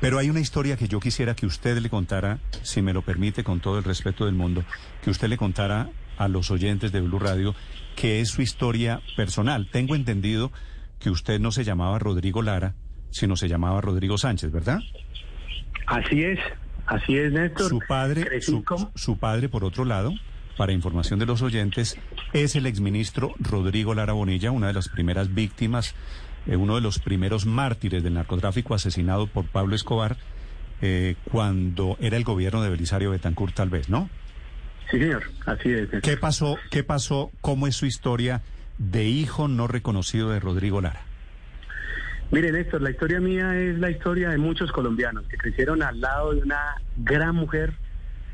Pero hay una historia que yo quisiera que usted le contara, si me lo permite, con todo el respeto del mundo, que usted le contara a los oyentes de Blue Radio, que es su historia personal. Tengo entendido que usted no se llamaba Rodrigo Lara, sino se llamaba Rodrigo Sánchez, ¿verdad? Así es, así es, Néstor. Su padre, su, su padre, por otro lado, para información de los oyentes, es el exministro Rodrigo Lara Bonilla, una de las primeras víctimas uno de los primeros mártires del narcotráfico asesinado por Pablo Escobar eh, cuando era el gobierno de Belisario Betancourt, tal vez, ¿no? Sí, señor, así es. ¿Qué pasó? ¿Qué pasó? ¿Cómo es su historia de hijo no reconocido de Rodrigo Lara? Mire, Néstor, la historia mía es la historia de muchos colombianos que crecieron al lado de una gran mujer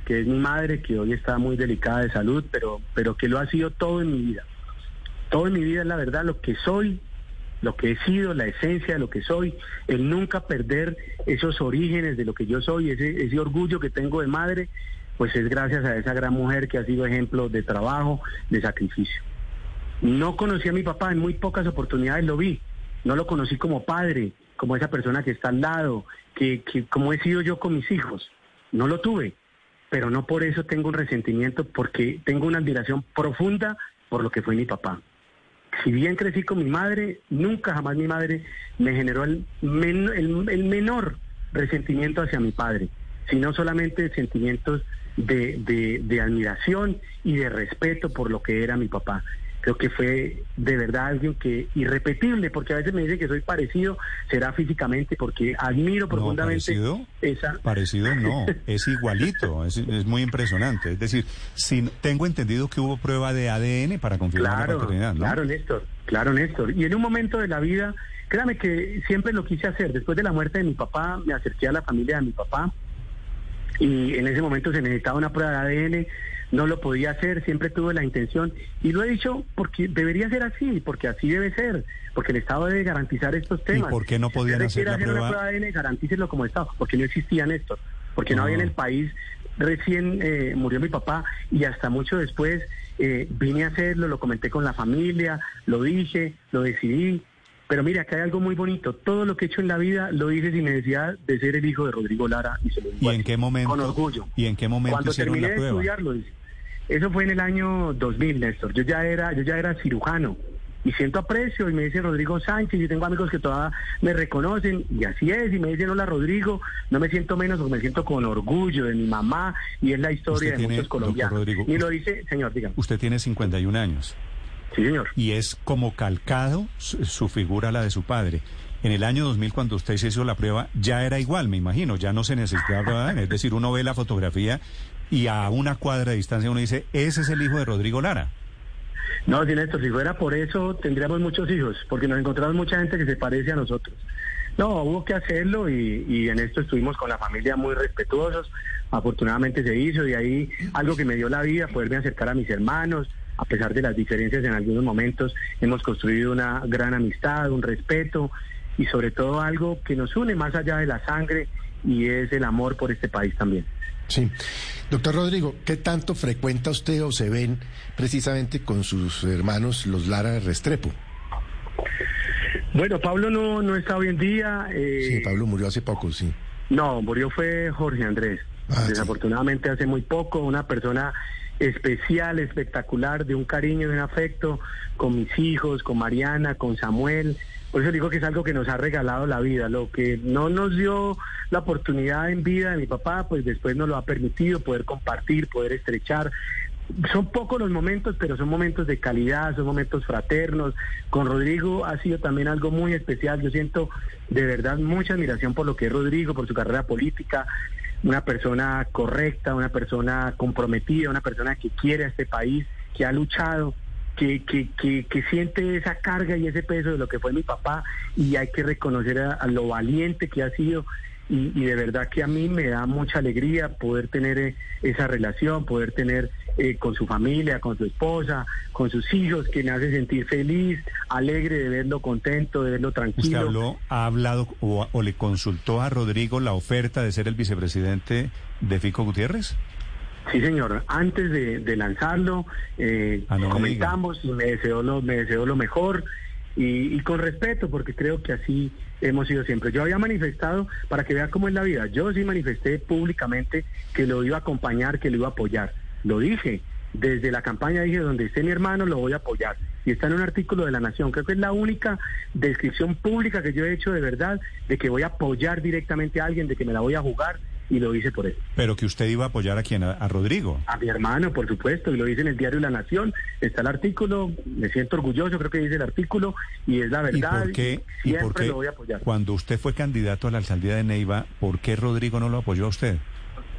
que es mi madre, que hoy está muy delicada de salud, pero, pero que lo ha sido todo en mi vida. Todo en mi vida es la verdad, lo que soy lo que he sido, la esencia de lo que soy, el nunca perder esos orígenes de lo que yo soy, ese, orgullo que tengo de madre, pues es gracias a esa gran mujer que ha sido ejemplo de trabajo, de sacrificio. No conocí a mi papá, en muy pocas oportunidades lo vi, no lo conocí como padre, como esa persona que está al lado, que como he sido yo con mis hijos, no lo tuve, pero no por eso tengo un resentimiento, porque tengo una admiración profunda por lo que fue mi papá si bien crecí con mi madre, nunca jamás mi madre me generó el, menor resentimiento hacia mi padre, sino solamente sentimientos de admiración y de respeto por lo que era mi papá creo que fue de verdad alguien que irrepetible, porque a veces me dicen que soy parecido, será físicamente, porque admiro profundamente parecido, esa... Parecido no, es igualito, es, muy impresionante. Es decir, si, tengo entendido que hubo prueba de ADN para confirmar la paternidad, ¿no? Claro, Néstor, claro, Néstor. Y en un momento de la vida, créame que siempre lo quise hacer. Después de la muerte de mi papá, me acerqué a la familia de mi papá y en ese momento se necesitaba una prueba de ADN no lo podía hacer, siempre tuve la intención y lo he dicho porque debería ser así, porque así debe ser, porque el Estado debe garantizar estos temas. ¿Y por qué no podían hacer, la prueba? una prueba de ADN, garantícelo como Estado, porque no existían estos, porque no, había en el país, recién eh, murió mi papá y hasta mucho después eh, vine a hacerlo, lo comenté con la familia, lo dije, lo decidí. Pero mira, acá hay algo muy bonito. Todo lo que he hecho en la vida lo hice sin necesidad de ser el hijo de Rodrigo Lara y se lo ¿Y en qué momento? Con orgullo. ¿Y en qué momento Cuando hicieron terminé la de estudiarlo, eso fue en el año 2000, Néstor. Yo ya era, yo ya era cirujano y siento aprecio y me dice Rodrigo Sánchez y tengo amigos que todavía me reconocen y así es y me dicen hola Rodrigo, no me siento menos porque me siento con orgullo de mi mamá y es la historia de muchos colombianos. y lo dice, señor, dígame. Usted tiene 51 años. Sí, señor. Y es como calcado su, figura la de su padre. En el año 2000, cuando usted se hizo la prueba, ya era igual, me imagino, ya no se necesitaba, es decir, uno ve la fotografía y a una cuadra de distancia uno dice, ese es el hijo de Rodrigo Lara. No, sí, Néstor, si fuera por eso tendríamos muchos hijos, porque nos encontramos mucha gente que se parece a nosotros. No, hubo que hacerlo y, en esto estuvimos con la familia muy respetuosos. Afortunadamente se hizo y ahí algo que me dio la vida, poderme acercar a mis hermanos, a pesar de las diferencias en algunos momentos, hemos construido una gran amistad, un respeto y sobre todo algo que nos une más allá de la sangre y es el amor por este país también. Sí. Doctor Rodrigo, ¿qué tanto frecuenta usted o se ven precisamente con sus hermanos los Lara Restrepo? Bueno, Pablo no, no está hoy en día. Eh, sí, Pablo murió hace poco, sí. No, murió fue Jorge Andrés. Ah, Desafortunadamente hace muy poco, una persona especial, espectacular, de un cariño, de un afecto con mis hijos, con Mariana, con Samuel. Por eso digo que es algo que nos ha regalado la vida. Lo que no nos dio la oportunidad en vida de mi papá, pues después nos lo ha permitido poder compartir, poder estrechar. Son pocos los momentos, pero son momentos de calidad, son momentos fraternos. Con Rodrigo ha sido también algo muy especial. Yo siento de verdad mucha admiración por lo que es Rodrigo, por su carrera política. Una persona correcta, una persona comprometida, una persona que quiere a este país, que ha luchado que, que, que, siente esa carga y ese peso de lo que fue mi papá y hay que reconocer a, lo valiente que ha sido y, de verdad que a mí me da mucha alegría poder tener eh, esa relación, poder tener eh, con su familia, con su esposa, con sus hijos, que me hace sentir feliz, alegre de verlo contento, de verlo tranquilo. ¿Usted habló, ha hablado o, le consultó a Rodrigo la oferta de ser el vicepresidente de Fico Gutiérrez? Sí, señor. Antes de, lanzarlo, eh, ah, comentamos y me deseó lo, me deseó lo mejor y, con respeto, porque creo que así hemos sido siempre. Yo había manifestado, para que vea cómo es la vida, yo sí manifesté públicamente que lo iba a acompañar, que lo iba a apoyar. Lo dije, desde la campaña dije, donde esté mi hermano, lo voy a apoyar. Y está en un artículo de La Nación. Creo que es la única descripción pública que yo he hecho de verdad, de que voy a apoyar directamente a alguien, de que me la voy a jugar y lo hice por él. Pero que usted iba a apoyar a quién, a, Rodrigo. A mi hermano, por supuesto, y lo dice en el diario La Nación, está el artículo, me siento orgulloso, creo que dice el artículo, y es la verdad, ¿Y por qué, siempre lo voy a apoyar. Cuando usted fue candidato a la alcaldía de Neiva, ¿por qué Rodrigo no lo apoyó a usted?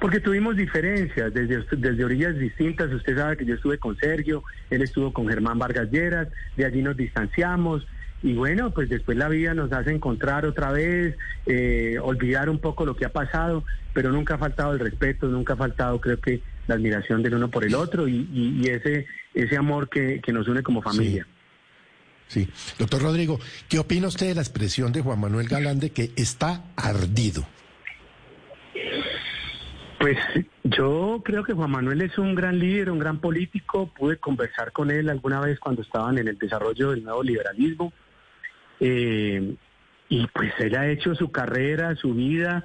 Porque tuvimos diferencias desde, desde orillas distintas. Usted sabe que yo estuve con Sergio, él estuvo con Germán Vargas Lleras, de allí nos distanciamos. Y bueno, pues después la vida nos hace encontrar otra vez, eh, olvidar un poco lo que ha pasado, pero nunca ha faltado el respeto, nunca ha faltado, creo que, la admiración del uno por el otro y, ese, ese amor que, que, nos une como familia. Sí. Doctor Rodrigo, ¿qué opina usted de la expresión de Juan Manuel Galán que está ardido? Pues yo creo que Juan Manuel es un gran líder, un gran político. Pude conversar con él alguna vez cuando estaban en el desarrollo del nuevo liberalismo. Eh, y pues él ha hecho su carrera, su vida.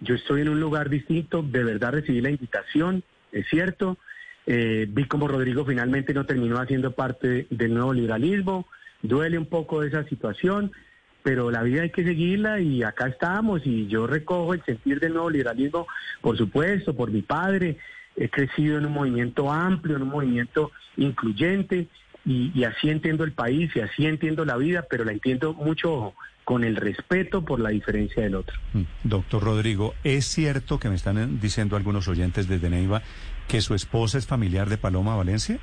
Yo estoy en un lugar distinto. De verdad recibí la invitación, es cierto. Eh, vi como Rodrigo finalmente no terminó haciendo parte del nuevo liberalismo. Duele un poco esa situación pero la vida hay que seguirla y acá estamos y yo recojo el sentir del nuevo liberalismo, por supuesto, por mi padre, he crecido en un movimiento amplio, en un movimiento incluyente y, así entiendo el país y así entiendo la vida, pero la entiendo mucho con el respeto por la diferencia del otro. Mm, doctor Rodrigo, ¿es cierto que me están diciendo algunos oyentes desde Neiva que su esposa es familiar de Paloma Valencia?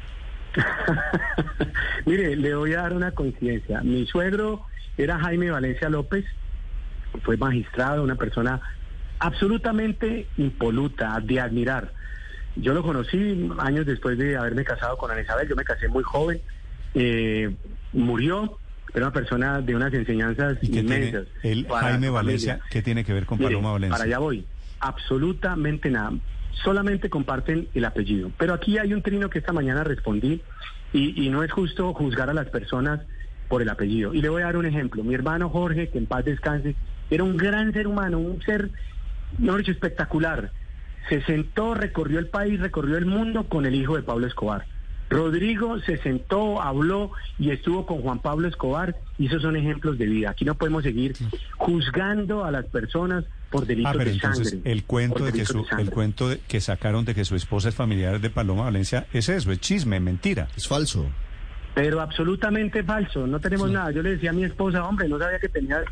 Mire, le voy a dar una coincidencia. Mi suegro era Jaime Valencia López, fue magistrado, una persona absolutamente impoluta, de admirar. Yo lo conocí años después de haberme casado con Ana Isabel, yo me casé muy joven, eh, murió, era una persona de unas enseñanzas inmensas. el Jaime Valencia, ¿qué tiene que ver con Paloma Valencia? Para allá voy, absolutamente nada, solamente comparten el apellido. Pero aquí hay un trino que esta mañana respondí y, y no es justo juzgar a las personas por el apellido. Y le voy a dar un ejemplo. Mi hermano Jorge, que en paz descanse, era un gran ser humano, un ser, no dicho, espectacular. Se sentó, recorrió el país, recorrió el mundo con el hijo de Pablo Escobar. Rodrigo se sentó, habló y estuvo con Juan Pablo Escobar y esos son ejemplos de vida. Aquí no podemos seguir juzgando a las personas por delitos ah, pero entonces, El cuento de que su, el cuento que sacaron de que su esposa es familiar de Paloma Valencia es eso, es chisme, mentira. Es falso. Pero absolutamente falso, no tenemos nada. Yo le decía a mi esposa, hombre, no sabía que tenía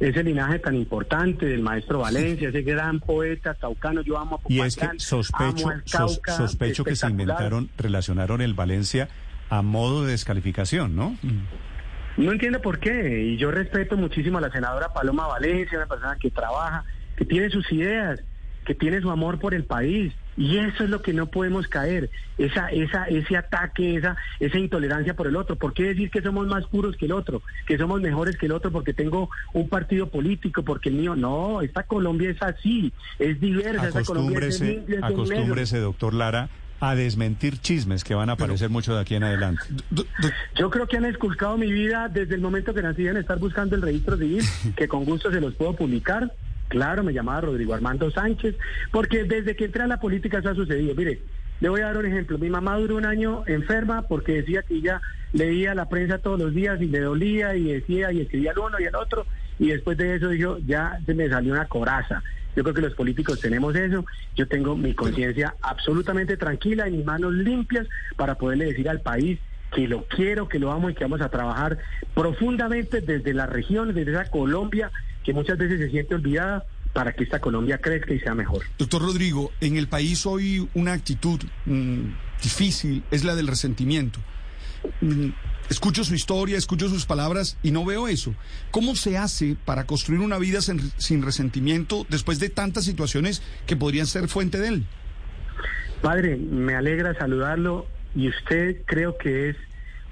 ese linaje tan importante del maestro Valencia, ese gran poeta caucano, yo amo a Y es que sospecho, sospecho que se inventaron, relacionaron el Valencia a modo de descalificación, ¿no? No entiendo por qué, y yo respeto muchísimo a la senadora Paloma Valencia, una persona que trabaja, que tiene sus ideas, que tiene su amor por el país, y eso es lo que no podemos caer, esa, esa, ese ataque, esa, esa intolerancia por el otro. ¿Por qué decir que somos más puros que el otro, que somos mejores que el otro porque tengo un partido político, porque el mío? No, esta Colombia es así, es diversa. Esta Colombia es acostúmbrese, doctor Lara, a desmentir chismes que van a aparecer mucho de aquí en adelante. Yo creo que han esculcado mi vida desde el momento que nací en estar buscando el registro civil, que con gusto se los puedo publicar. Claro, me llamaba Rodrigo Armando Sánchez, porque desde que entré a la política eso ha sucedido. Mire, le voy a dar un ejemplo. Mi mamá duró un año enferma porque decía que ella leía la prensa todos los días y le dolía y decía y escribía el uno y el otro. Y después de eso dijo, ya se me salió una coraza. Yo creo que los políticos tenemos eso. Yo tengo mi conciencia absolutamente tranquila y mis manos limpias para poderle decir al país que lo quiero, que lo amo y que vamos a trabajar profundamente desde las regiones, desde esa Colombia que muchas veces se siente olvidada para que esta Colombia crezca y sea mejor. Doctor Rodrigo, en el país hoy una actitud mm, difícil es la del resentimiento. Mm, escucho su historia, escucho sus palabras y no veo eso. ¿Cómo se hace para construir una vida sin, resentimiento después de tantas situaciones que podrían ser fuente de él? Padre, me alegra saludarlo y usted creo que es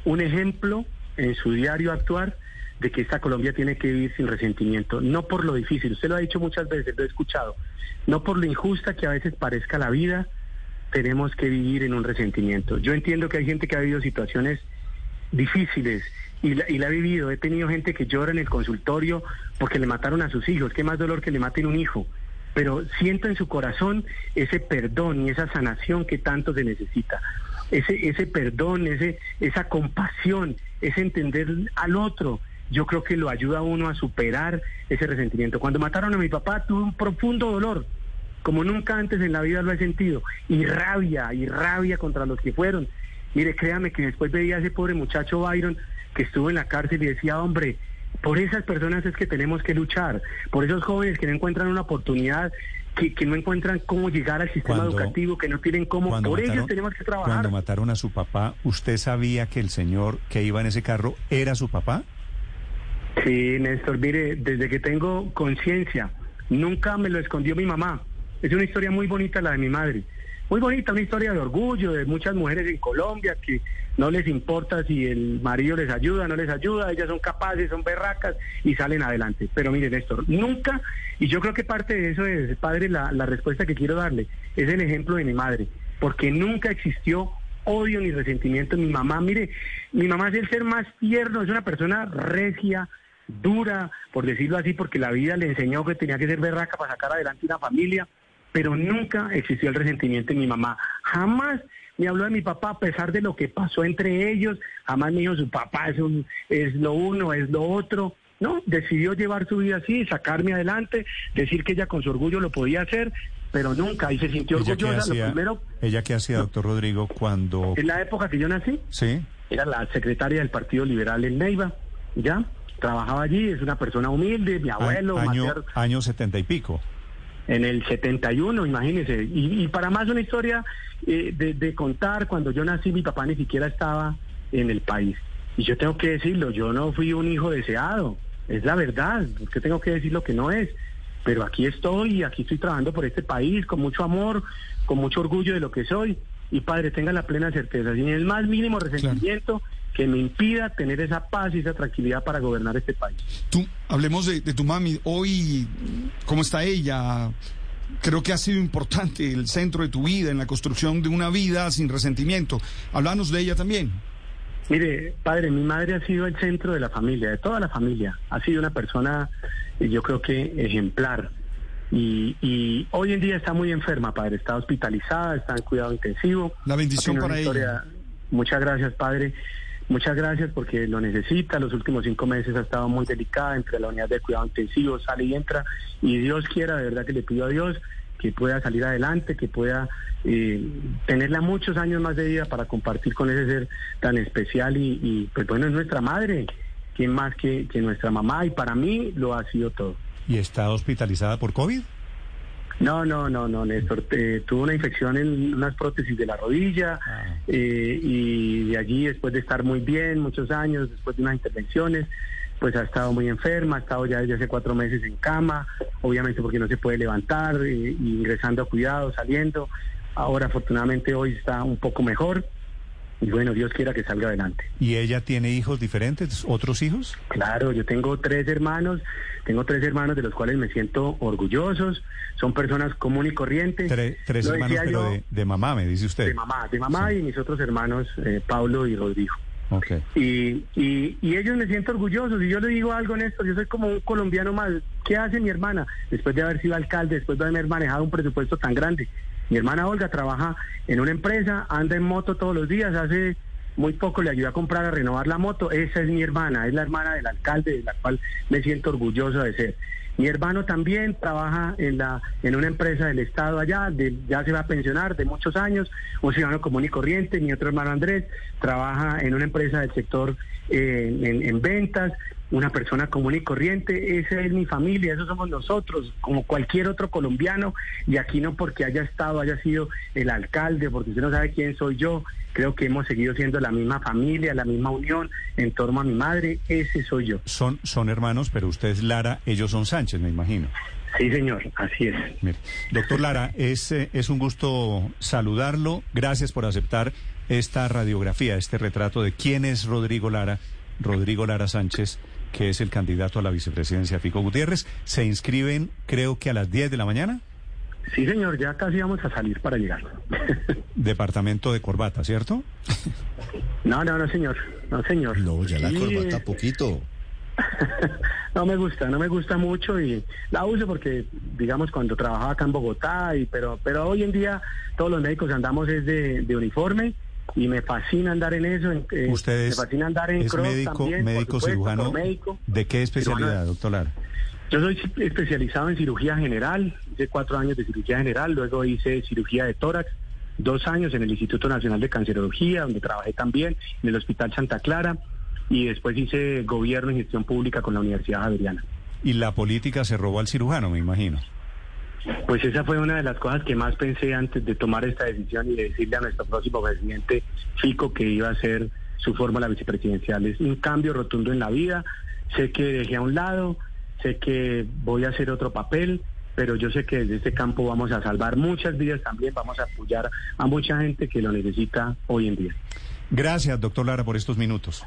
un ejemplo en su diario actuar de que esta Colombia tiene que vivir sin resentimiento, no por lo difícil, usted lo ha dicho muchas veces, lo he escuchado, no por lo injusta que a veces parezca la vida, tenemos que vivir en un resentimiento. Yo entiendo que hay gente que ha vivido situaciones difíciles y la, y la ha vivido. He tenido gente que llora en el consultorio porque le mataron a sus hijos. Qué más dolor que le maten un hijo. Pero siento en su corazón ese perdón y esa sanación que tanto se necesita. Ese, ese perdón, ese, esa compasión, ese entender al otro, yo creo que lo ayuda a uno a superar ese resentimiento. Cuando mataron a mi papá tuve un profundo dolor, como nunca antes en la vida lo he sentido, y rabia, y rabia contra los que fueron. Mire, créame que después veía a ese pobre muchacho Byron que estuvo en la cárcel y decía, hombre, por esas personas es que tenemos que luchar, por esos jóvenes que no encuentran una oportunidad, que, no encuentran cómo llegar al sistema educativo, que no tienen cómo, por ellos tenemos que trabajar. Cuando mataron a su papá, ¿usted sabía que el señor que iba en ese carro era su papá? Sí, Néstor, mire, desde que tengo conciencia, nunca me lo escondió mi mamá. Es una historia muy bonita la de mi madre. Muy bonita, una historia de orgullo de muchas mujeres en Colombia que no les importa si el marido les ayuda, no les ayuda, ellas son capaces, son berracas y salen adelante. Pero mire, Néstor, nunca, y yo creo que parte de eso es, padre, la, la respuesta que quiero darle, es el ejemplo de mi madre, porque nunca existió odio ni resentimiento en mi mamá. Mire, mi mamá es el ser más tierno, es una persona regia, dura, por decirlo así, porque la vida le enseñó que tenía que ser berraca para sacar adelante una familia, pero nunca existió el resentimiento en mi mamá. Jamás me habló de mi papá a pesar de lo que pasó entre ellos, jamás me dijo su papá es, un, es lo uno, es lo otro. No, decidió llevar su vida así, sacarme adelante, decir que ella con su orgullo lo podía hacer, pero nunca, y se sintió orgullosa. lo primero, ¿Ella qué hacía, doctor Rodrigo, cuando...? En la época que yo nací, sí. era la secretaria del Partido Liberal en Neiva, ¿ya? Trabajaba allí, es una persona humilde, mi abuelo. Año, año setenta y pico. En el 71, imagínese. Y, y para más una historia eh, de, contar, cuando yo nací mi papá ni siquiera estaba en el país. Y yo tengo que decirlo, yo no fui un hijo deseado, es la verdad, porque tengo que decir lo que no es. Pero aquí estoy, aquí estoy trabajando por este país con mucho amor, con mucho orgullo de lo que soy. Y padre, tenga la plena certeza, sin el más mínimo resentimiento que me impida tener esa paz y esa tranquilidad para gobernar este país. Tú, hablemos de, tu mami. Hoy, ¿cómo está ella? Creo que ha sido importante el centro de tu vida en la construcción de una vida sin resentimiento. Háblanos de ella también. Mire, padre, mi madre ha sido el centro de la familia, de toda la familia. Ha sido una persona, eh, yo creo que ejemplar. Y, y, hoy en día está muy enferma, padre. Está hospitalizada, está en cuidado intensivo. La bendición para ella. Muchas gracias, padre. Muchas gracias porque lo necesita. Los últimos cinco meses ha estado muy delicada entre la unidad de cuidado intensivo, sale y entra. Y Dios quiera, de verdad que le pido a Dios que pueda salir adelante, que pueda eh, tenerla muchos años más de vida para compartir con ese ser tan especial. Y, pues bueno, es nuestra madre. ¿Quién más que, que nuestra mamá? Y para mí lo ha sido todo. ¿Y está hospitalizada por COVID? No, no, no, no, Néstor. Eh, tuvo una infección en unas prótesis de la rodilla ah. eh, y de allí, después de estar muy bien, muchos años, después de unas intervenciones, pues ha estado muy enferma, ha estado ya desde hace cuatro meses en cama, obviamente porque no se puede levantar, eh, ingresando a cuidados, saliendo. Ahora, afortunadamente, hoy está un poco mejor y bueno, Dios quiera que salga adelante. ¿Y ella tiene hijos diferentes, otros hijos? Claro, yo tengo tres hermanos, tengo tres hermanos de los cuales me siento orgullosos, son personas comunes y corrientes. tres hermanos, pero de, mamá, me dice usted. De mamá, de mamá y mis otros hermanos, eh, Pablo y Rodrigo. Okay. Y, y, y, ellos me siento orgullosos. Y yo le digo algo, Néstor, yo soy como un colombiano más. ¿Qué hace mi hermana? Después de haber sido alcalde, después de haber manejado un presupuesto tan grande. Mi hermana Olga trabaja en una empresa, anda en moto todos los días, hace muy poco le ayudó a comprar, a renovar la moto. Esa es mi hermana, es la hermana del alcalde, de la cual me siento orgulloso de ser. Mi hermano también trabaja en la en una empresa del Estado allá, ya se va a pensionar de muchos años, un ciudadano común y corriente. Mi otro hermano Andrés trabaja en una empresa del sector eh, en ventas una persona común y corriente, esa es mi familia, esos somos nosotros, como cualquier otro colombiano, y aquí no porque haya estado, haya sido el alcalde, porque usted no sabe quién soy yo, creo que hemos seguido siendo la misma familia, la misma unión en torno a mi madre, ese soy yo. Son, son hermanos, pero usted es Lara, ellos son Sánchez, me imagino. Sí, señor, así es. doctor Lara, es, eh, es un gusto saludarlo, gracias por aceptar esta radiografía, este retrato de quién es Rodrigo Lara, Rodrigo Lara Sánchez que es el candidato a la vicepresidencia Fico Gutiérrez. Se inscriben, creo que a las 10 de la mañana. Sí, señor, ya casi vamos a salir para llegar. Departamento de corbata, ¿cierto? No, no, no, señor. No, señor. No, ya la corbata poquito. no me gusta, no me gusta mucho y la uso porque, digamos, cuando trabajaba acá en Bogotá, y pero pero hoy en día todos los médicos andamos es de, de uniforme y me fascina andar en eso. Eh, ¿Usted es, andar en médico, médico cirujano? ¿De qué especialidad, doctor Lara? Yo soy especializado en cirugía general, hice cuatro años de cirugía general, luego hice cirugía de tórax, dos años en el Instituto Nacional de Cancerología, donde trabajé también, en el Hospital Santa Clara, y después hice gobierno y gestión pública con la Universidad Javeriana. Y la política se robó al cirujano, me imagino. Pues esa fue una de las cosas que más pensé antes de tomar esta decisión y de decirle a nuestro próximo presidente Fico que iba a ser su fórmula vicepresidencial. Es un cambio rotundo en la vida. Sé que dejé a un lado, sé que voy a hacer otro papel, pero yo sé que desde este campo vamos a salvar muchas vidas también, vamos a apoyar a mucha gente que lo necesita hoy en día. Gracias, doctor Lara, por estos minutos.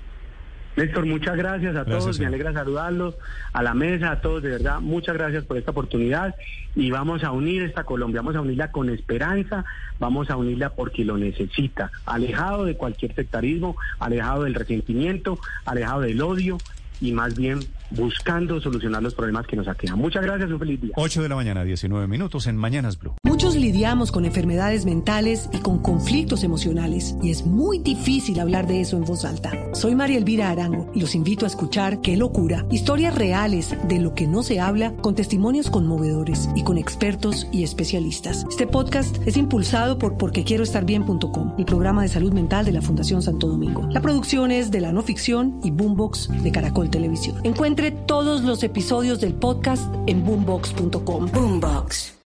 Néstor, muchas gracias a todos, me alegra saludarlos, a la mesa, a todos, de verdad, muchas gracias por esta oportunidad y vamos a unir esta Colombia, vamos a unirla con esperanza, vamos a unirla porque lo necesita, alejado de cualquier sectarismo, alejado del resentimiento, alejado del odio y más bien buscando solucionar los problemas que nos aquejan. Muchas gracias, un feliz día. 8 de la mañana, 19 minutos en Mañanas Blue. Muchos lidiamos con enfermedades mentales y con conflictos emocionales y es muy difícil hablar de eso en voz alta. Soy María Elvira Arango y los invito a escuchar Qué locura, historias reales de lo que no se habla con testimonios conmovedores y con expertos y especialistas. Este podcast es impulsado por porquequieroestarbien.com, el programa de salud mental de la Fundación Santo Domingo. La producción es de la no ficción y Boombox de Caracol Televisión. Todos los episodios del podcast en boombox.com. Boombox.